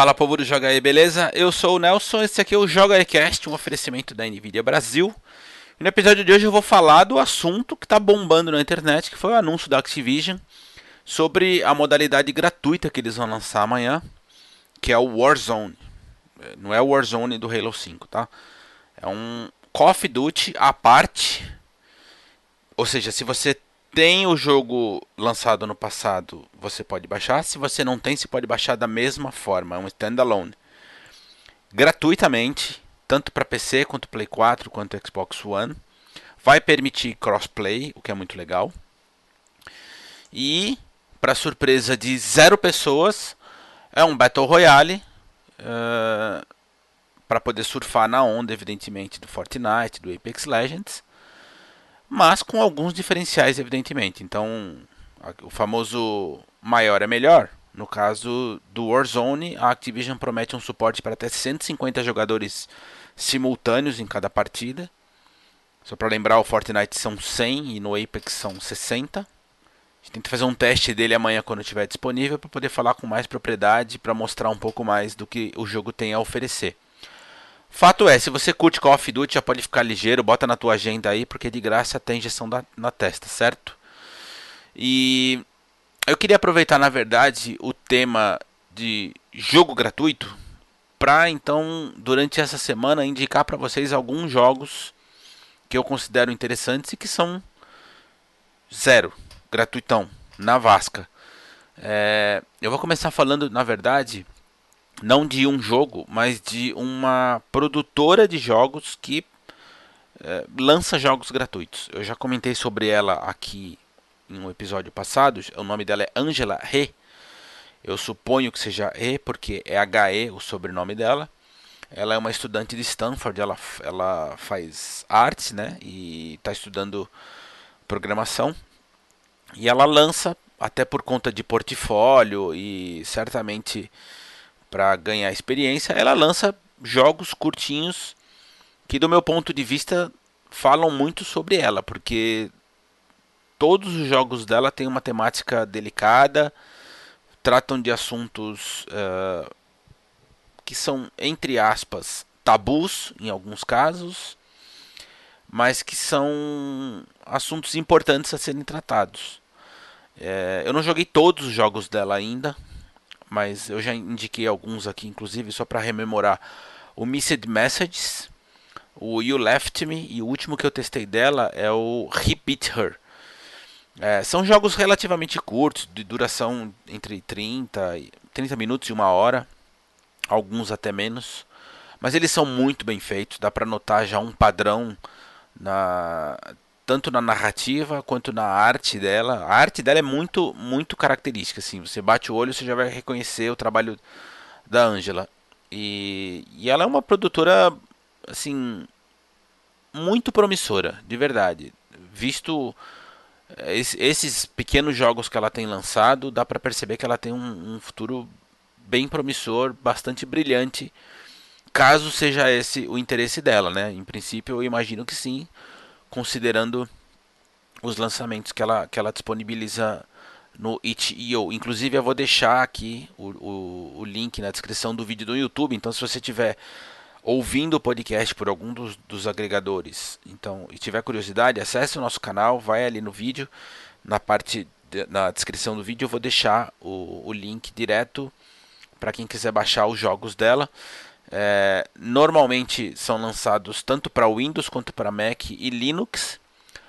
Fala povo do Joga aí, beleza? Eu sou o Nelson, esse aqui é o Joga Cast, um oferecimento da Nvidia Brasil. E no episódio de hoje eu vou falar do assunto que está bombando na internet, que foi o anúncio da Activision sobre a modalidade gratuita que eles vão lançar amanhã, que é o Warzone. Não é o Warzone do Halo 5, tá? É um Call of Duty à parte. Ou seja, se você tem o jogo lançado no passado, você pode baixar. Se você não tem, você pode baixar da mesma forma. É um standalone. Gratuitamente, tanto para PC quanto Play 4 quanto Xbox One. Vai permitir crossplay, o que é muito legal. E, para surpresa de zero pessoas, é um Battle Royale. Uh, para poder surfar na onda, evidentemente, do Fortnite, do Apex Legends mas com alguns diferenciais, evidentemente. Então, o famoso maior é melhor. No caso do Warzone, a Activision promete um suporte para até 150 jogadores simultâneos em cada partida. Só para lembrar, o Fortnite são 100 e no Apex são 60. A gente tenta fazer um teste dele amanhã quando estiver disponível para poder falar com mais propriedade, para mostrar um pouco mais do que o jogo tem a oferecer. Fato é, se você curte Call of Duty, já pode ficar ligeiro, bota na tua agenda aí, porque de graça tem injeção da, na testa, certo? E eu queria aproveitar, na verdade, o tema de jogo gratuito para então, durante essa semana, indicar para vocês alguns jogos que eu considero interessantes e que são zero, gratuitão, na Vasca. É, eu vou começar falando, na verdade, não de um jogo, mas de uma produtora de jogos que é, lança jogos gratuitos. Eu já comentei sobre ela aqui em um episódio passado. O nome dela é Angela He. Eu suponho que seja He porque é HE o sobrenome dela. Ela é uma estudante de Stanford, ela, ela faz artes né, e está estudando programação. E ela lança, até por conta de portfólio e certamente para ganhar experiência, ela lança jogos curtinhos que, do meu ponto de vista, falam muito sobre ela, porque todos os jogos dela têm uma temática delicada, tratam de assuntos uh, que são, entre aspas, tabus em alguns casos, mas que são assuntos importantes a serem tratados. É, eu não joguei todos os jogos dela ainda, mas eu já indiquei alguns aqui, inclusive, só para rememorar. O Missed Messages, o You Left Me e o último que eu testei dela é o Repeat Her. É, são jogos relativamente curtos, de duração entre 30, 30 minutos e uma hora, alguns até menos, mas eles são muito bem feitos, dá para notar já um padrão na tanto na narrativa quanto na arte dela. A arte dela é muito, muito característica. Assim. Você bate o olho, você já vai reconhecer o trabalho da Angela. E, e ela é uma produtora, assim, muito promissora, de verdade. Visto eh, esses pequenos jogos que ela tem lançado, dá para perceber que ela tem um, um futuro bem promissor, bastante brilhante, caso seja esse o interesse dela, né? Em princípio, eu imagino que sim, considerando os lançamentos que ela, que ela disponibiliza no itch.io. Inclusive eu vou deixar aqui o, o, o, link na descrição do vídeo do YouTube. Então se você estiver ouvindo o podcast por algum dos, dos, agregadores então, e tiver curiosidade, acesse o nosso canal, vai ali no vídeo, na parte de, na descrição do vídeo eu vou deixar o, o link direto para quem quiser baixar os jogos dela. É, normalmente são lançados tanto para Windows quanto para Mac e Linux,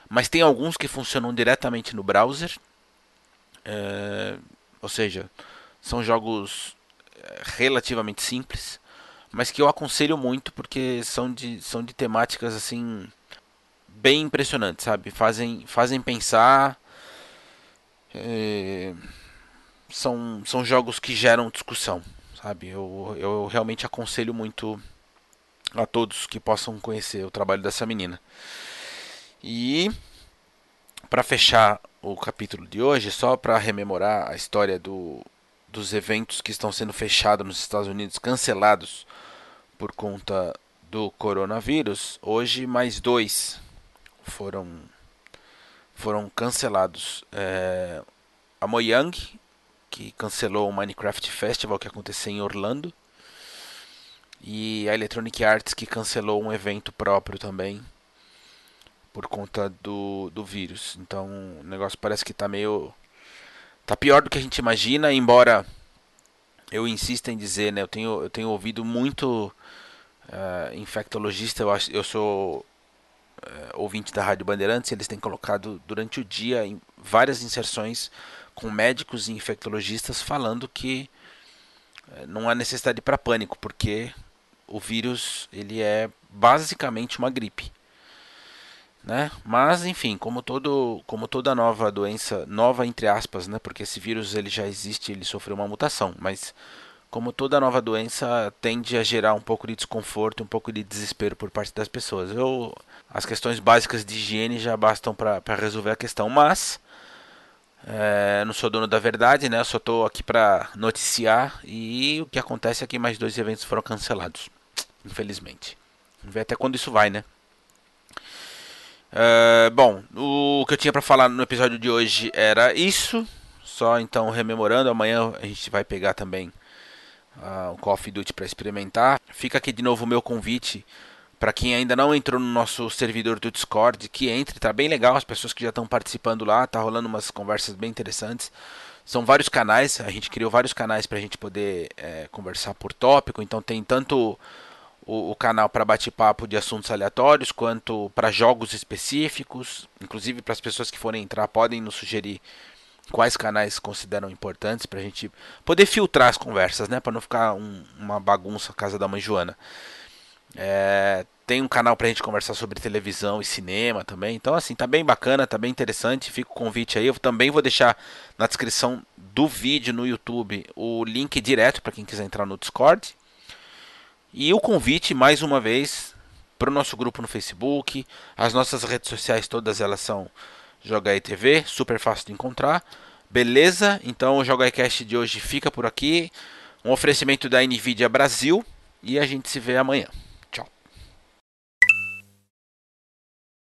mas tem alguns que funcionam diretamente no browser. É, ou seja, são jogos é, relativamente simples, mas que eu aconselho muito porque são de, são de temáticas assim bem impressionantes, sabe? Fazem, fazem pensar. É, são, são jogos que geram discussão sabe? Eu, eu realmente aconselho muito a todos que possam conhecer o trabalho dessa menina. E para fechar o capítulo de hoje, só para rememorar a história do, dos eventos que estão sendo fechados nos Estados Unidos, cancelados por conta do coronavírus, hoje mais dois foram foram cancelados. É, a Mojang que cancelou o Minecraft Festival que aconteceu em Orlando. E a Electronic Arts que cancelou um evento próprio também por conta do, do vírus. Então o negócio parece que tá meio. tá pior do que a gente imagina, embora eu insista em dizer, né? Eu tenho, eu tenho ouvido muito uh, infectologista, eu, acho, eu sou uh, ouvinte da Rádio Bandeirantes, eles têm colocado durante o dia em várias inserções com médicos e infectologistas falando que uh, não há necessidade para pânico, porque o vírus ele é basicamente uma gripe. Né? Mas enfim, como todo, como toda nova doença, nova entre aspas, né? Porque esse vírus ele já existe, ele sofreu uma mutação, mas como toda nova doença tende a gerar um pouco de desconforto, um pouco de desespero por parte das pessoas. Eu, as questões básicas de higiene já bastam para resolver a questão, mas é, não sou dono da verdade, né? Eu só estou aqui para noticiar e o que acontece é que mais dois eventos foram cancelados, infelizmente. Vamos ver até quando isso vai, né? Uh, bom, o que eu tinha para falar no episódio de hoje era isso. Só então rememorando, amanhã a gente vai pegar também uh, o of Duty para experimentar. Fica aqui de novo o meu convite para quem ainda não entrou no nosso servidor do Discord, que entre, tá bem legal, as pessoas que já estão participando lá, tá rolando umas conversas bem interessantes. São vários canais, a gente criou vários canais para a gente poder é, conversar por tópico, então tem tanto o, o canal para bate-papo de assuntos aleatórios, quanto para jogos específicos. Inclusive, para as pessoas que forem entrar, podem nos sugerir quais canais consideram importantes para a gente poder filtrar as conversas, né? Para não ficar um, uma bagunça casa da mãe Joana. É, tem um canal para a gente conversar sobre televisão e cinema também. Então, assim, tá bem bacana, tá bem interessante. Fica o convite aí. Eu também vou deixar na descrição do vídeo no YouTube o link direto para quem quiser entrar no Discord. E o convite, mais uma vez, para o nosso grupo no Facebook. As nossas redes sociais, todas elas são Jogai TV, super fácil de encontrar. Beleza? Então o JogaiCast de hoje fica por aqui. Um oferecimento da NVIDIA Brasil. E a gente se vê amanhã.